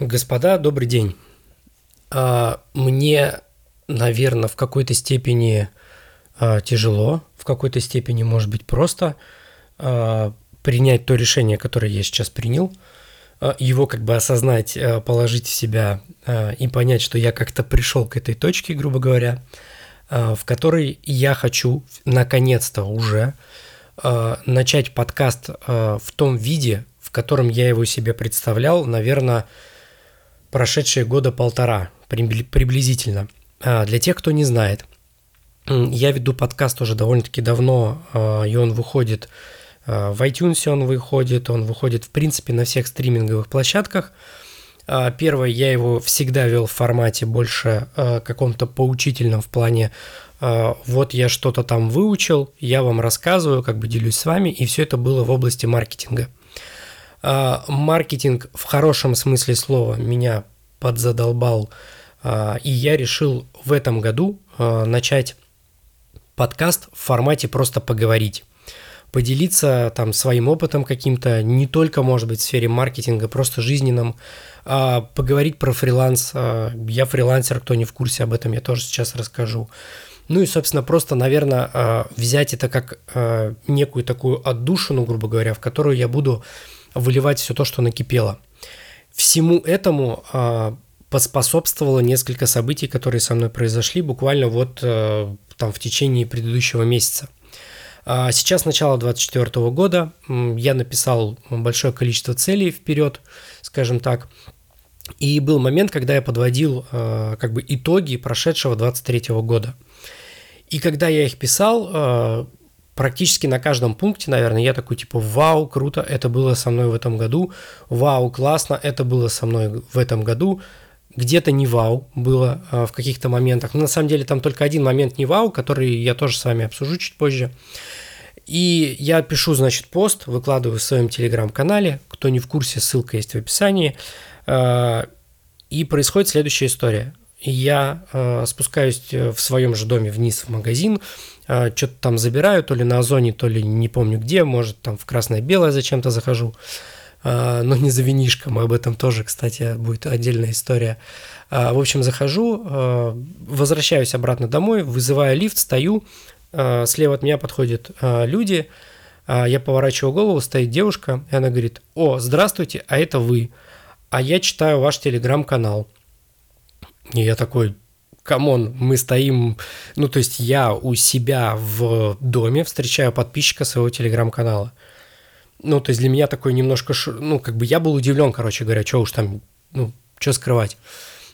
Господа, добрый день. А, мне, наверное, в какой-то степени а, тяжело, в какой-то степени, может быть, просто а, принять то решение, которое я сейчас принял, его как бы осознать, положить в себя и понять, что я как-то пришел к этой точке, грубо говоря, в которой я хочу наконец-то уже начать подкаст в том виде, в котором я его себе представлял, наверное, прошедшие года полтора приблизительно. А, для тех, кто не знает, я веду подкаст уже довольно-таки давно, а, и он выходит а, в iTunes, он выходит, он выходит в принципе на всех стриминговых площадках. Первое, я его всегда вел в формате больше каком-то поучительном в плане вот я что-то там выучил, я вам рассказываю, как бы делюсь с вами, и все это было в области маркетинга. А, маркетинг в хорошем смысле слова меня подзадолбал, а, и я решил в этом году а, начать подкаст в формате просто поговорить поделиться там своим опытом каким-то, не только, может быть, в сфере маркетинга, просто жизненном, а поговорить про фриланс. Я фрилансер, кто не в курсе об этом, я тоже сейчас расскажу. Ну и, собственно, просто, наверное, взять это как некую такую отдушину, грубо говоря, в которую я буду выливать все то, что накипело. Всему этому э, поспособствовало несколько событий, которые со мной произошли буквально вот э, там в течение предыдущего месяца. А сейчас начало 2024 года, я написал большое количество целей вперед, скажем так, и был момент, когда я подводил э, как бы итоги прошедшего 2023 года. И когда я их писал, э, практически на каждом пункте, наверное, я такой типа, вау, круто, это было со мной в этом году, вау, классно, это было со мной в этом году, где-то не вау было а, в каких-то моментах. Но на самом деле там только один момент не вау, который я тоже с вами обсужу чуть позже. И я пишу, значит, пост, выкладываю в своем телеграм-канале, кто не в курсе, ссылка есть в описании. А, и происходит следующая история. Я а, спускаюсь в своем же доме вниз в магазин, а, что-то там забираю, то ли на Озоне, то ли не помню где, может там в красное-белое зачем-то захожу, а, но не за винишком, об этом тоже, кстати, будет отдельная история. А, в общем, захожу, возвращаюсь обратно домой, вызываю лифт, стою, слева от меня подходят люди, я поворачиваю голову, стоит девушка, и она говорит, о, здравствуйте, а это вы, а я читаю ваш телеграм-канал. И я такой, come on, мы стоим, ну, то есть я у себя в доме встречаю подписчика своего телеграм-канала. Ну, то есть для меня такой немножко, ну, как бы я был удивлен, короче говоря, что уж там, ну, что скрывать.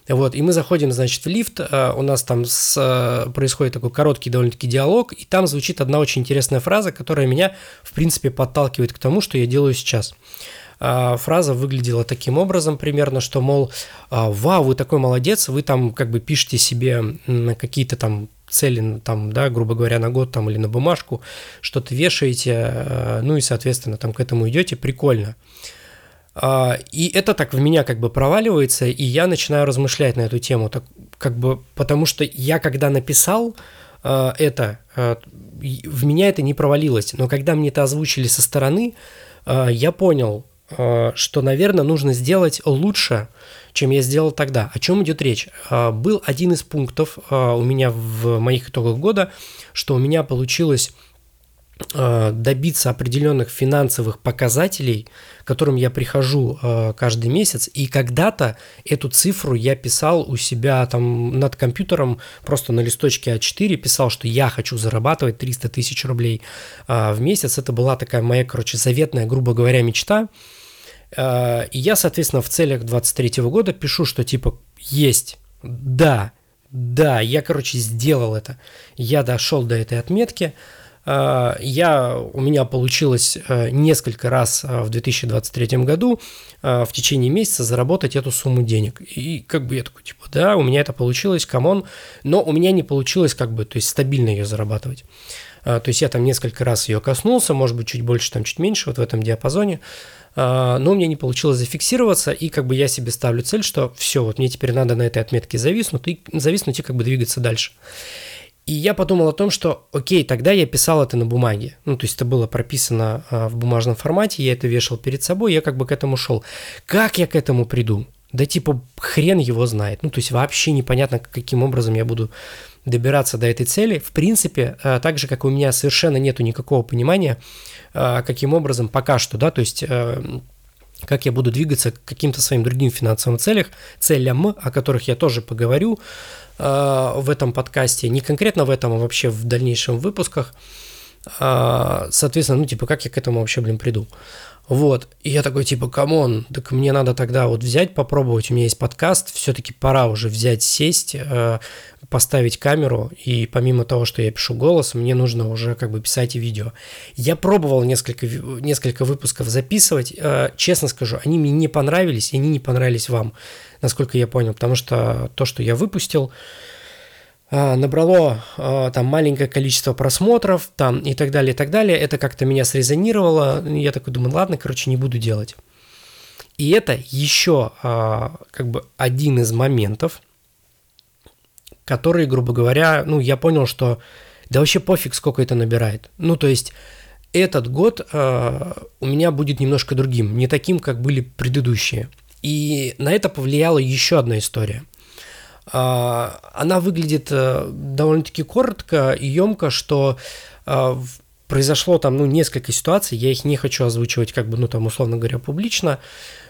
Вот, и мы заходим, значит, в лифт, а, у нас там с, а, происходит такой короткий довольно-таки диалог, и там звучит одна очень интересная фраза, которая меня, в принципе, подталкивает к тому, что я делаю сейчас. А, фраза выглядела таким образом примерно, что, мол, а, вау, вы такой молодец, вы там как бы пишете себе какие-то там цели, там, да, грубо говоря, на год там или на бумажку, что-то вешаете, а, ну и, соответственно, там к этому идете, прикольно. И это так в меня как бы проваливается, и я начинаю размышлять на эту тему, так как бы, потому что я когда написал это, в меня это не провалилось, но когда мне это озвучили со стороны, я понял, Э, что, наверное, нужно сделать лучше, чем я сделал тогда. О чем идет речь? Э, был один из пунктов э, у меня в моих итогах года, что у меня получилось Э, добиться определенных финансовых показателей, к которым я прихожу э, каждый месяц, и когда-то эту цифру я писал у себя там над компьютером, просто на листочке А4 писал, что я хочу зарабатывать 300 тысяч рублей э, в месяц. Это была такая моя, короче, заветная, грубо говоря, мечта. И я, соответственно, в целях 23 года пишу, что типа есть, да, да, я, короче, сделал это. Я дошел до этой отметки – Э, я, у меня получилось э, несколько раз э, в 2023 году в течение месяца заработать эту сумму денег. И как бы я такой, типа, да, у меня это получилось, come on, но у меня не получилось как бы, то есть стабильно ее зарабатывать. То есть я там несколько раз ее коснулся, может быть, чуть больше, там чуть меньше, вот в этом диапазоне, но у меня не получилось зафиксироваться, и как бы я себе ставлю цель, что все, вот мне теперь надо на этой отметке зависнуть и, зависнуть и как бы двигаться дальше. И я подумал о том, что окей, тогда я писал это на бумаге. Ну, то есть это было прописано а, в бумажном формате, я это вешал перед собой, я как бы к этому шел. Как я к этому приду? Да типа хрен его знает. Ну, то есть вообще непонятно, каким образом я буду добираться до этой цели. В принципе, э, так же, как у меня совершенно нету никакого понимания, э, каким образом пока что, да, то есть э, как я буду двигаться к каким-то своим другим финансовым целям, целям, о которых я тоже поговорю в этом подкасте, не конкретно в этом, а вообще в дальнейшем выпусках. Соответственно, ну, типа, как я к этому вообще, блин, приду. Вот, и я такой, типа, come on, так мне надо тогда вот взять, попробовать, у меня есть подкаст, все-таки пора уже взять, сесть, э, поставить камеру, и помимо того, что я пишу голос, мне нужно уже как бы писать и видео. Я пробовал несколько, несколько выпусков записывать, э, честно скажу, они мне не понравились, и они не понравились вам, насколько я понял, потому что то, что я выпустил, а, набрало а, там маленькое количество просмотров там и так далее, и так далее. Это как-то меня срезонировало. Я такой думаю, ладно, короче, не буду делать. И это еще а, как бы один из моментов, который, грубо говоря, ну, я понял, что да вообще пофиг, сколько это набирает. Ну, то есть этот год у меня будет немножко другим, не таким, как были предыдущие. И на это повлияла еще одна история. А, она выглядит э, довольно-таки коротко и емко, что а, произошло там, ну, несколько ситуаций, я их не хочу озвучивать, как бы, ну, там, условно говоря, публично,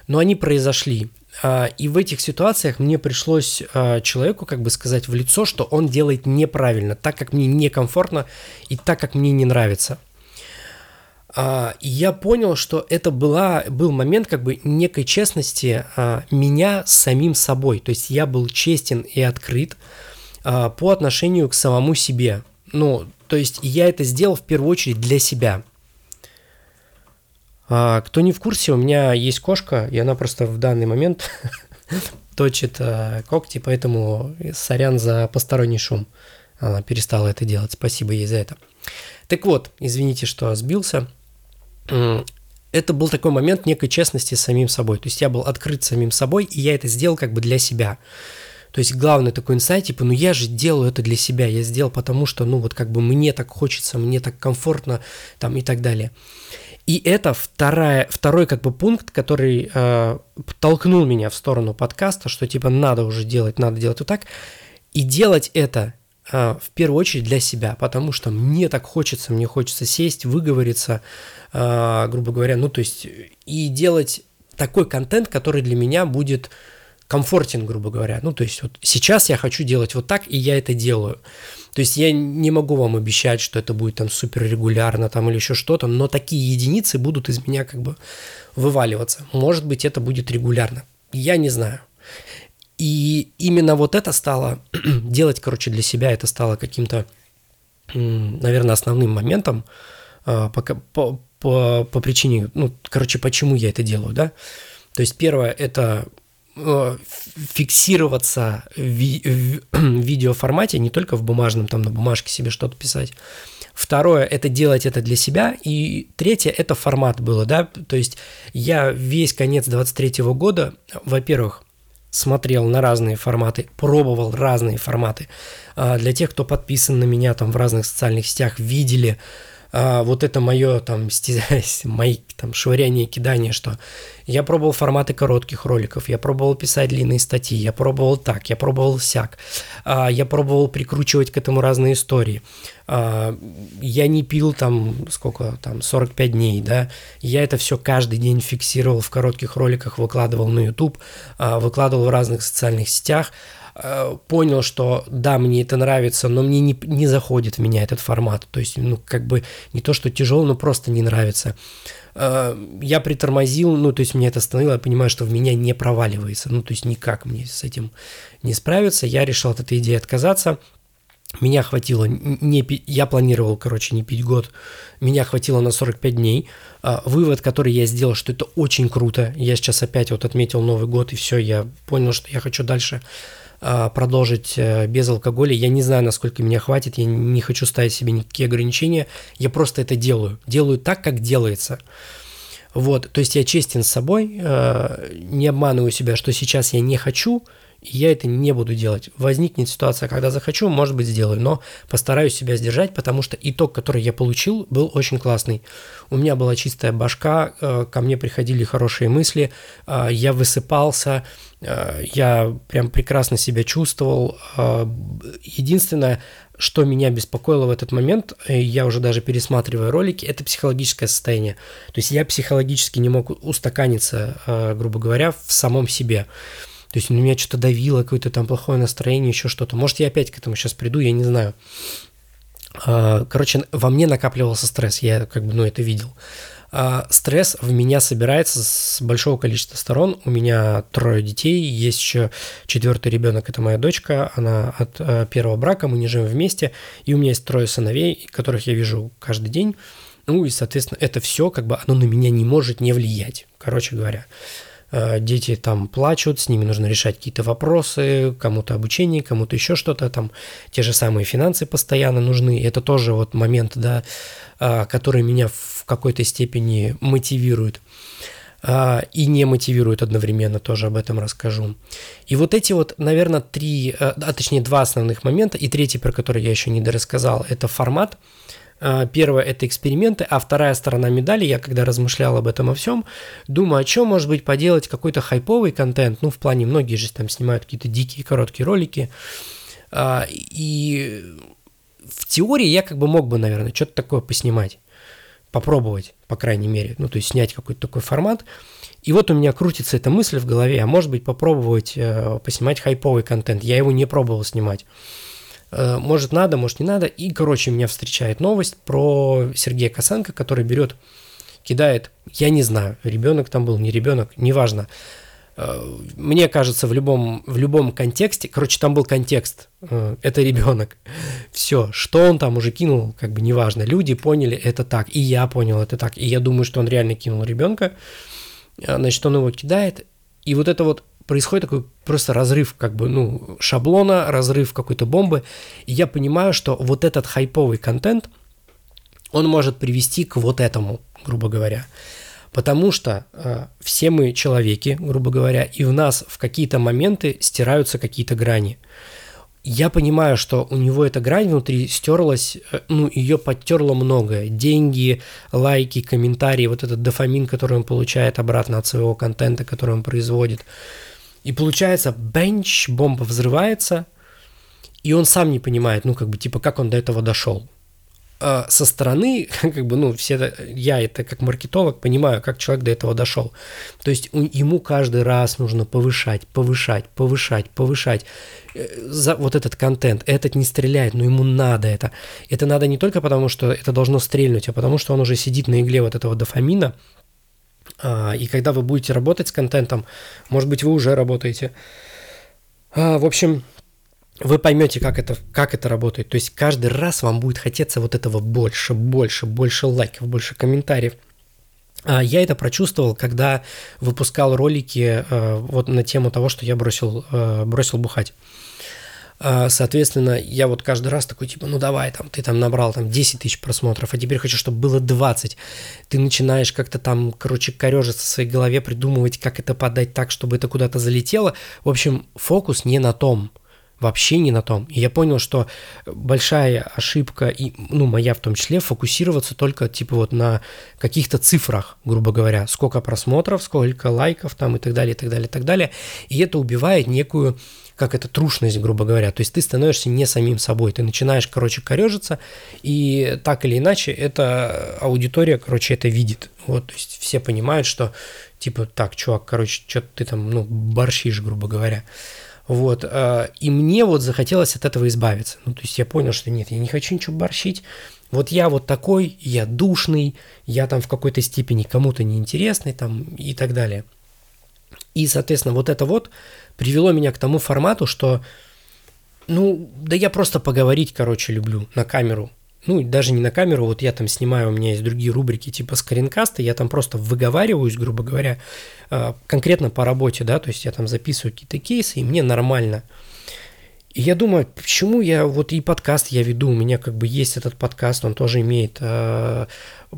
но они произошли. А, и в этих ситуациях мне пришлось человеку как бы сказать в лицо, что он делает неправильно, так как мне некомфортно и так как мне не нравится – а, я понял, что это была, был момент как бы некой честности а, меня с самим собой. То есть я был честен и открыт а, по отношению к самому себе. Ну, то есть я это сделал в первую очередь для себя. Кто не в курсе, у меня есть кошка, и она просто в данный момент точит когти, поэтому сорян за посторонний шум. Она перестала это делать. Спасибо ей за это. Так вот, извините, что сбился это был такой момент некой честности с самим собой. То есть я был открыт самим собой, и я это сделал как бы для себя. То есть главный такой инсайт, типа, ну я же делаю это для себя, я сделал потому, что, ну вот как бы мне так хочется, мне так комфортно, там и так далее. И это вторая, второй как бы пункт, который э, толкнул меня в сторону подкаста, что типа надо уже делать, надо делать вот так. И делать это в первую очередь для себя, потому что мне так хочется, мне хочется сесть, выговориться, а, грубо говоря, ну, то есть, и делать такой контент, который для меня будет комфортен, грубо говоря. Ну, то есть, вот сейчас я хочу делать вот так, и я это делаю. То есть я не могу вам обещать, что это будет там супер регулярно там или еще что-то, но такие единицы будут из меня как бы вываливаться. Может быть, это будет регулярно. Я не знаю. И именно вот это стало делать, короче, для себя, это стало каким-то, наверное, основным моментом, а, пока, по, по, по причине, ну, короче, почему я это делаю, да. То есть первое – это э, фиксироваться в, ви- в видеоформате, не только в бумажном, там на бумажке себе что-то писать. Второе – это делать это для себя. И третье – это формат было, да. То есть я весь конец 23 года, во-первых, смотрел на разные форматы, пробовал разные форматы. А для тех, кто подписан на меня там в разных социальных сетях, видели – а, вот это мое там мои там швыряние, кидание, что я пробовал форматы коротких роликов, я пробовал писать длинные статьи, я пробовал так, я пробовал сяк, а, я пробовал прикручивать к этому разные истории. А, я не пил там сколько там 45 дней, да, я это все каждый день фиксировал в коротких роликах, выкладывал на YouTube, а, выкладывал в разных социальных сетях, Э, понял, что да, мне это нравится, но мне не, не заходит в меня этот формат. То есть, ну, как бы не то, что тяжело, но просто не нравится. Э, я притормозил, ну, то есть меня это остановило, я понимаю, что в меня не проваливается. Ну, то есть никак мне с этим не справиться. Я решил от этой идеи отказаться. Меня хватило, не, я планировал, короче, не пить год, меня хватило на 45 дней. А, вывод, который я сделал, что это очень круто. Я сейчас опять вот отметил Новый год, и все, я понял, что я хочу дальше продолжить э, без алкоголя. Я не знаю, насколько меня хватит, я не хочу ставить себе никакие ограничения, я просто это делаю. Делаю так, как делается. Вот, то есть я честен с собой, э, не обманываю себя, что сейчас я не хочу, И я это не буду делать. Возникнет ситуация, когда захочу, может быть, сделаю, но постараюсь себя сдержать, потому что итог, который я получил, был очень классный. У меня была чистая башка, э, ко мне приходили хорошие мысли, э, я высыпался, э, я прям прекрасно себя чувствовал. Единственное, что меня беспокоило в этот момент, я уже даже пересматриваю ролики, это психологическое состояние. То есть я психологически не мог устаканиться, грубо говоря, в самом себе. То есть на меня что-то давило, какое-то там плохое настроение, еще что-то. Может, я опять к этому сейчас приду, я не знаю. А, короче, во мне накапливался стресс, я как бы, ну, это видел. А, стресс в меня собирается с большого количества сторон. У меня трое детей, есть еще четвертый ребенок, это моя дочка, она от а, первого брака, мы не живем вместе, и у меня есть трое сыновей, которых я вижу каждый день. Ну и, соответственно, это все как бы оно на меня не может не влиять, короче говоря. Э, дети там плачут, с ними нужно решать какие-то вопросы, кому-то обучение, кому-то еще что-то, там те же самые финансы постоянно нужны. Это тоже вот момент, да, э, который меня в какой-то степени мотивирует э, и не мотивирует одновременно, тоже об этом расскажу. И вот эти вот, наверное, три, а точнее два основных момента, и третий, про который я еще не дорассказал, это формат – первое – это эксперименты, а вторая сторона медали, я когда размышлял об этом о всем, думаю, о чем может быть поделать какой-то хайповый контент, ну, в плане, многие же там снимают какие-то дикие короткие ролики, а, и в теории я как бы мог бы, наверное, что-то такое поснимать, попробовать, по крайней мере, ну, то есть снять какой-то такой формат, и вот у меня крутится эта мысль в голове, а может быть попробовать э, поснимать хайповый контент, я его не пробовал снимать. Э, может надо, может не надо. И, короче, меня встречает новость про Сергея Косенко, который берет, кидает, я не знаю, ребенок там был, не ребенок, неважно. Э, мне кажется, в любом, в любом контексте, короче, там был контекст, э, это ребенок. Все, что он там уже кинул, как бы неважно. Люди поняли это так, и я понял это так. И я думаю, что он реально кинул ребенка. Значит, он его кидает, и вот это вот происходит такой просто разрыв как бы, ну, шаблона, разрыв какой-то бомбы, и я понимаю, что вот этот хайповый контент, он может привести к вот этому, грубо говоря. Потому что э, все мы человеки, грубо говоря, и в нас в какие-то моменты стираются какие-то грани я понимаю, что у него эта грань внутри стерлась, э, ну, ее подтерло многое. Деньги, лайки, комментарии, вот этот дофамин, который он получает обратно от своего контента, который он производит. И получается, бенч, бомба взрывается, и он сам не понимает, ну, как бы, типа, как он до этого дошел. А со стороны, как бы, ну, все, я это как маркетолог понимаю, как человек до этого дошел. То есть ему каждый раз нужно повышать, повышать, повышать, повышать э, за вот этот контент. Этот не стреляет, но ему надо это. Это надо не только потому, что это должно стрельнуть, а потому что он уже сидит на игле вот этого дофамина, и когда вы будете работать с контентом, может быть, вы уже работаете. А, в общем, вы поймете, как это, как это работает. То есть каждый раз вам будет хотеться вот этого больше, больше, больше лайков, больше комментариев. А, я это прочувствовал, когда выпускал ролики вот на тему того, что я бросил, бросил бухать. А, соответственно, я вот каждый раз такой, типа, ну давай, там, ты там набрал там 10 тысяч просмотров, а теперь хочу, чтобы было 20. Ты начинаешь как-то там, короче, корежиться в своей голове, придумывать, как это подать так, чтобы это куда-то залетело. В общем, фокус не на том, вообще не на том. И я понял, что большая ошибка, и, ну, моя в том числе, фокусироваться только, типа, вот на каких-то цифрах, грубо говоря, сколько просмотров, сколько лайков там и так далее, и так далее, и так далее. И это убивает некую как это трушность, грубо говоря. То есть ты становишься не самим собой, ты начинаешь, короче, корежиться, и так или иначе эта аудитория, короче, это видит. Вот, то есть все понимают, что типа, так, чувак, короче, что ты там, ну, борщишь, грубо говоря. Вот, э, и мне вот захотелось от этого избавиться. Ну, то есть я понял, что нет, я не хочу ничего борщить. Вот я вот такой, я душный, я там в какой-то степени кому-то неинтересный там и так далее. И, соответственно, вот это вот привело меня к тому формату, что, ну, да я просто поговорить, короче, люблю на камеру. Ну, даже не на камеру, вот я там снимаю, у меня есть другие рубрики типа скринкаста, я там просто выговариваюсь, грубо говоря, а, конкретно по работе, да, то есть я там записываю какие-то кейсы, и мне нормально. И я думаю, почему я вот и подкаст я веду, у меня как бы есть этот подкаст, он тоже имеет э,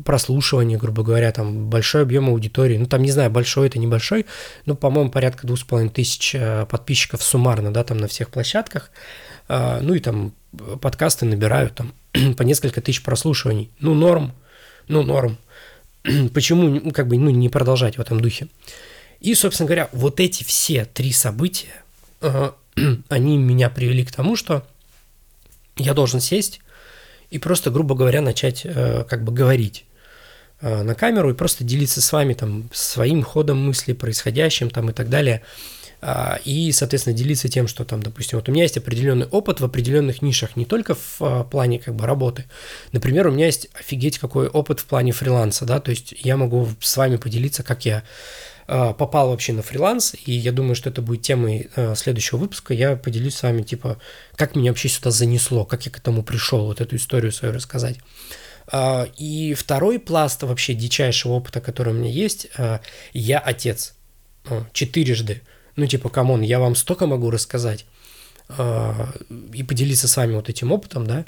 прослушивание, грубо говоря, там большой объем аудитории, ну там не знаю, большой это небольшой, но, по-моему, порядка двух с половиной тысяч э, подписчиков суммарно, да, там на всех площадках, э, ну и там подкасты набирают там по несколько тысяч прослушиваний, ну норм, ну норм, почему ну, как бы ну не продолжать в этом духе. И, собственно говоря, вот эти все три события, э, они меня привели к тому, что я должен сесть и просто, грубо говоря, начать э, как бы говорить э, на камеру и просто делиться с вами там своим ходом мысли, происходящим там и так далее. А, и, соответственно, делиться тем, что там, допустим, вот у меня есть определенный опыт в определенных нишах, не только в а, плане как бы работы. Например, у меня есть офигеть какой опыт в плане фриланса, да, то есть я могу с вами поделиться, как я а, попал вообще на фриланс, и я думаю, что это будет темой следующего выпуска. Я поделюсь с вами, типа, как меня вообще сюда занесло, как я к этому пришел, вот эту историю свою рассказать. И второй пласт вообще дичайшего опыта, который у меня есть, я отец. Четырежды. Ну, типа, come on, я вам столько могу рассказать и поделиться с вами вот этим опытом, да,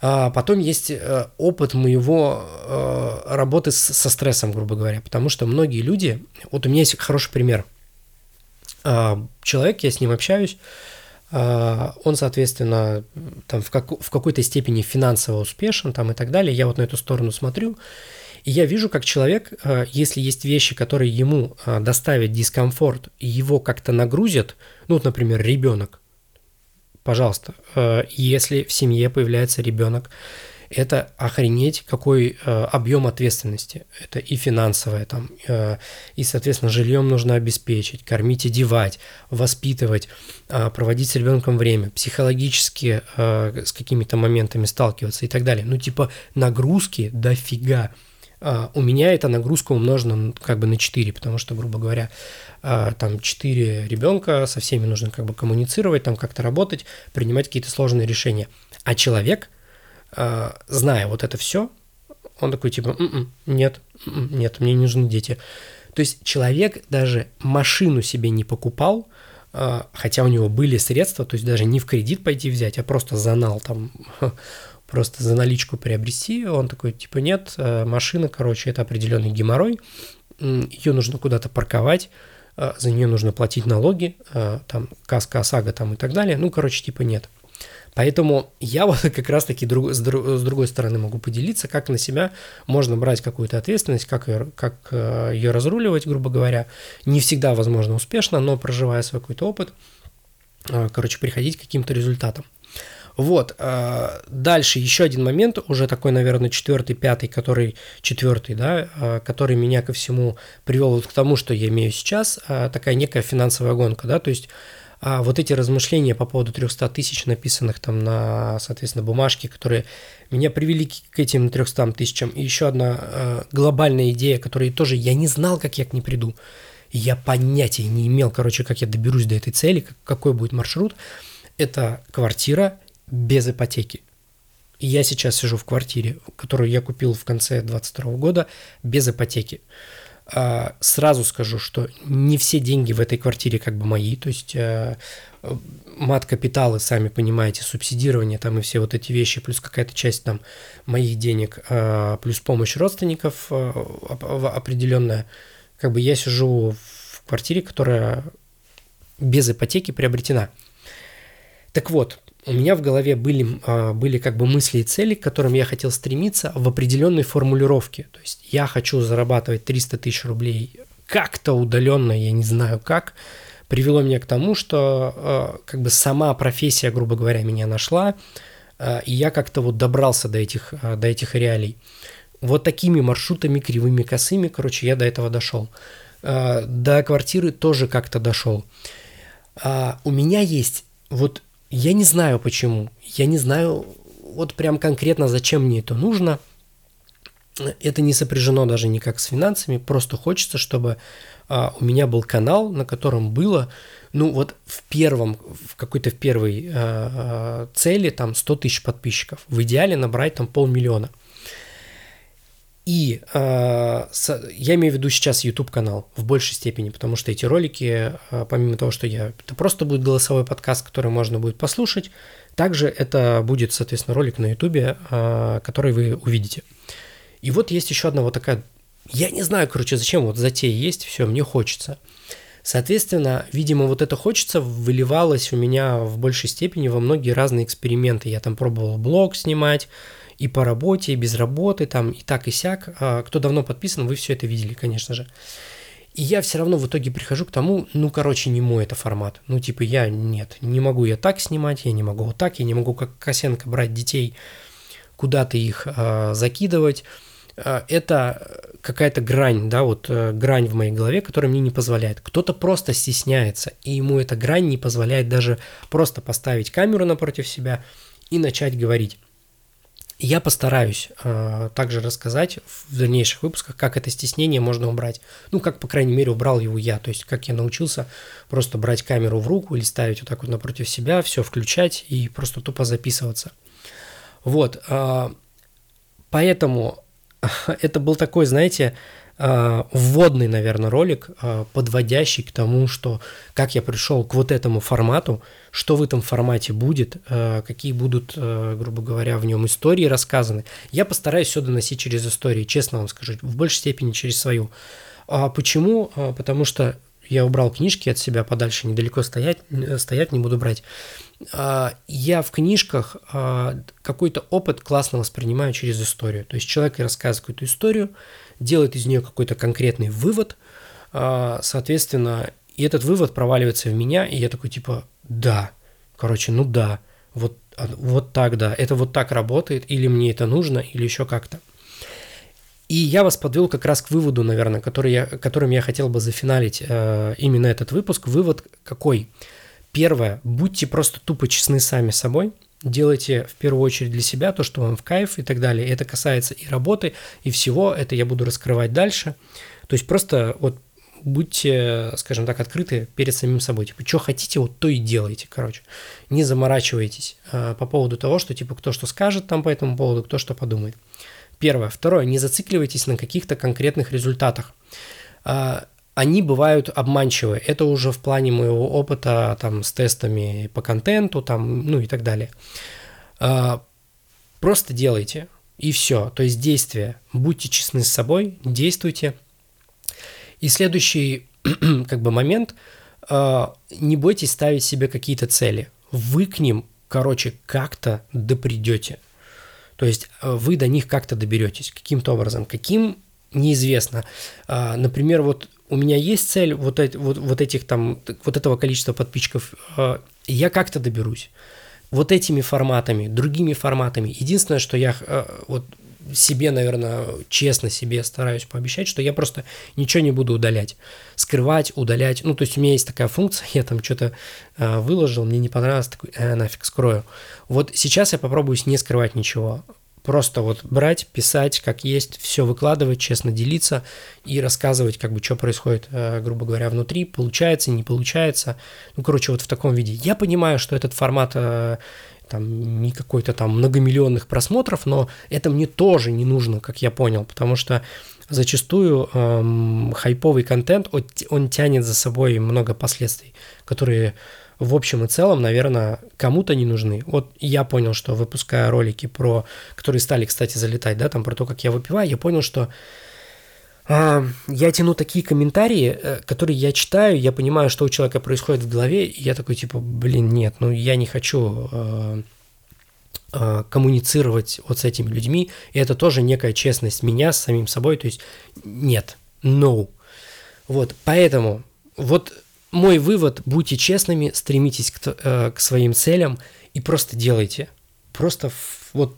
а потом есть э, опыт моего э, работы со стрессом, грубо говоря, потому что многие люди, вот у меня есть хороший пример. А, человек, я с ним общаюсь, он, соответственно, там в, как, в какой-то степени финансово успешен там и так далее. Я вот на эту сторону смотрю, и я вижу, как человек, э, если есть вещи, которые ему доставят дискомфорт, и его как-то нагрузят, ну, вот, например, ребенок, пожалуйста, если в семье появляется ребенок, это охренеть, какой э, объем ответственности. Это и финансовое, там, э, и, соответственно, жильем нужно обеспечить, кормить, одевать, воспитывать, э, проводить с ребенком время, психологически э, с какими-то моментами сталкиваться и так далее. Ну, типа, нагрузки дофига. Uh, у меня эта нагрузка умножена как бы на 4, потому что, грубо говоря, uh, там 4 ребенка, со всеми нужно как бы коммуницировать, там как-то работать, принимать какие-то сложные решения. А человек, зная вот это все, он такой типа, м-м, нет, м-м, нет, мне не нужны дети. То есть человек даже машину себе не покупал, хотя у него были средства, то есть даже не в кредит пойти взять, а просто занал там просто за наличку приобрести. Он такой, типа, нет, э, машина, короче, это определенный геморрой, ее нужно куда-то парковать, э, за нее нужно платить налоги, э, там, каска, ОСАГО там и так далее. Ну, короче, типа, нет. Поэтому я вот как раз-таки друг, с, друг, с другой стороны могу поделиться, как на себя можно брать какую-то ответственность, как ее, как ее разруливать, грубо говоря. Не всегда, возможно, успешно, но проживая свой какой-то опыт, короче, приходить к каким-то результатам. Вот. А, дальше еще один момент, уже такой, наверное, четвертый, пятый, который четвертый, да, который меня ко всему привел вот к тому, что я имею сейчас, такая некая финансовая гонка, да, то есть вот эти размышления по поводу 300 тысяч, написанных там на, соответственно, бумажке, которые меня привели к этим 300 тысячам. И еще одна глобальная идея, которой тоже я не знал, как я к ней приду. Я понятия не имел, короче, как я доберусь до этой цели, какой будет маршрут. Это квартира без ипотеки. Я сейчас сижу в квартире, которую я купил в конце 2022 года без ипотеки. А, сразу скажу, что не все деньги в этой квартире как бы мои, то есть а, мат-капиталы, сами понимаете, субсидирование там и все вот эти вещи, плюс какая-то часть там моих денег, а, плюс помощь родственников определенная. Как бы я сижу в квартире, которая без ипотеки приобретена. Так вот, у меня в голове были, а, были как бы мысли и цели, к которым я хотел стремиться в определенной формулировке. То есть я хочу зарабатывать 300 тысяч рублей как-то удаленно, я не знаю как, привело меня к тому, что а, как бы сама профессия, грубо говоря, меня нашла, а, и я как-то вот добрался до этих, до этих реалий. Вот такими маршрутами кривыми, косыми, короче, я до этого дошел. До квартиры тоже как-то дошел. У меня есть вот я не знаю почему. Я не знаю вот прям конкретно, зачем мне это нужно. Это не сопряжено даже никак с финансами. Просто хочется, чтобы а, у меня был канал, на котором было, ну вот в первом, в какой-то в первой а, а, цели там 100 тысяч подписчиков. В идеале набрать там полмиллиона. И э, с, я имею в виду сейчас YouTube канал в большей степени, потому что эти ролики, э, помимо того, что я это просто будет голосовой подкаст, который можно будет послушать, также это будет, соответственно, ролик на YouTube, э, который вы увидите. И вот есть еще одна вот такая, я не знаю, короче, зачем вот затея есть, все, мне хочется. Соответственно, видимо, вот это хочется выливалось у меня в большей степени во многие разные эксперименты. Я там пробовал блог снимать, и по работе, и без работы, там, и так, и сяк. А, кто давно подписан, вы все это видели, конечно же. И я все равно в итоге прихожу к тому, ну, короче, не мой это формат. Ну, типа, я нет, не могу я так снимать, я не могу вот так, я не могу как Косенко брать детей, куда-то их э, закидывать. Это какая-то грань, да, вот э, грань в моей голове, которая мне не позволяет. Кто-то просто стесняется, и ему эта грань не позволяет даже просто поставить камеру напротив себя и начать говорить. Я постараюсь э, также рассказать в дальнейших выпусках, как это стеснение можно убрать. Ну, как, по крайней мере, убрал его я. То есть, как я научился просто брать камеру в руку или ставить вот так вот напротив себя, все включать и просто тупо записываться. Вот. Э, поэтому это был такой, знаете, а, вводный, наверное, ролик, а, подводящий к тому, что как я пришел к вот этому формату, что в этом формате будет, а, какие будут, грубо говоря, в нем истории рассказаны. Я постараюсь все доносить через истории, честно вам скажу, в большей степени через свою. А почему? Потому что я убрал книжки от себя подальше, недалеко стоять, стоять не буду брать. Я в книжках какой-то опыт классно воспринимаю через историю. То есть человек рассказывает какую-то историю, делает из нее какой-то конкретный вывод, а, соответственно, и этот вывод проваливается в меня, и я такой типа, да, короче, ну да, вот, а, вот так, да, это вот так работает, или мне это нужно, или еще как-то. И я вас подвел как раз к выводу, наверное, который я, которым я хотел бы зафиналить э, именно этот выпуск. Вывод какой? Первое, будьте просто тупо честны сами собой – делайте в первую очередь для себя то, что вам в кайф и так далее. Это касается и работы, и всего. Это я буду раскрывать дальше. То есть просто вот будьте, скажем так, открыты перед самим собой. Типа, что хотите, вот то и делайте, короче. Не заморачивайтесь а, по поводу того, что, типа, кто что скажет там по этому поводу, кто что подумает. Первое. Второе. Не зацикливайтесь на каких-то конкретных результатах. А, они бывают обманчивы. Это уже в плане моего опыта там, с тестами по контенту там, ну и так далее. А, просто делайте, и все. То есть действие. Будьте честны с собой, действуйте. И следующий как бы момент, а, не бойтесь ставить себе какие-то цели. Вы к ним, короче, как-то допридете. То есть а, вы до них как-то доберетесь, каким-то образом. Каким неизвестно. Например, вот у меня есть цель вот, вот, вот этих там, вот этого количества подписчиков, э, я как-то доберусь. Вот этими форматами, другими форматами. Единственное, что я э, вот себе, наверное, честно себе стараюсь пообещать, что я просто ничего не буду удалять. Скрывать, удалять. Ну, то есть у меня есть такая функция, я там что-то э, выложил, мне не понравилось, такой, э, нафиг, скрою. Вот сейчас я попробую не скрывать ничего. Просто вот брать, писать, как есть, все выкладывать, честно делиться и рассказывать, как бы, что происходит, э, грубо говоря, внутри, получается, не получается. Ну, короче, вот в таком виде. Я понимаю, что этот формат э, там не какой-то там многомиллионных просмотров, но это мне тоже не нужно, как я понял, потому что зачастую эм, хайповый контент, он, тянет за собой много последствий, которые в общем и целом, наверное, кому-то не нужны. Вот я понял, что выпуская ролики про, которые стали, кстати, залетать, да, там про то, как я выпиваю, я понял, что а, я тяну такие комментарии, э, которые я читаю, я понимаю, что у человека происходит в голове, и я такой, типа, блин, нет, ну я не хочу э, э, коммуницировать вот с этими людьми, и это тоже некая честность меня с самим собой, то есть нет, no. Вот, поэтому вот мой вывод, будьте честными, стремитесь к, э, к своим целям и просто делайте. Просто вот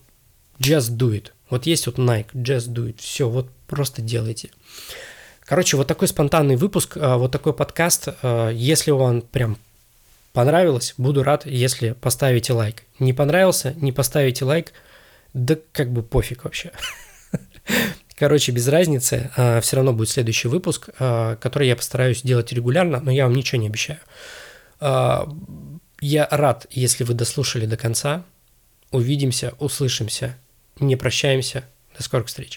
just do it. Вот есть вот Nike, just do it. Все, вот просто делайте. Короче, вот такой спонтанный выпуск, э, вот такой подкаст. Э, если вам прям понравилось, буду рад, если поставите лайк. Не понравился, не поставите лайк, да как бы пофиг вообще. Короче, без разницы, а, все равно будет следующий выпуск, а, который я постараюсь делать регулярно, но я вам ничего не обещаю. А, я рад, если вы дослушали до конца. Увидимся, услышимся, не прощаемся. До скорых встреч.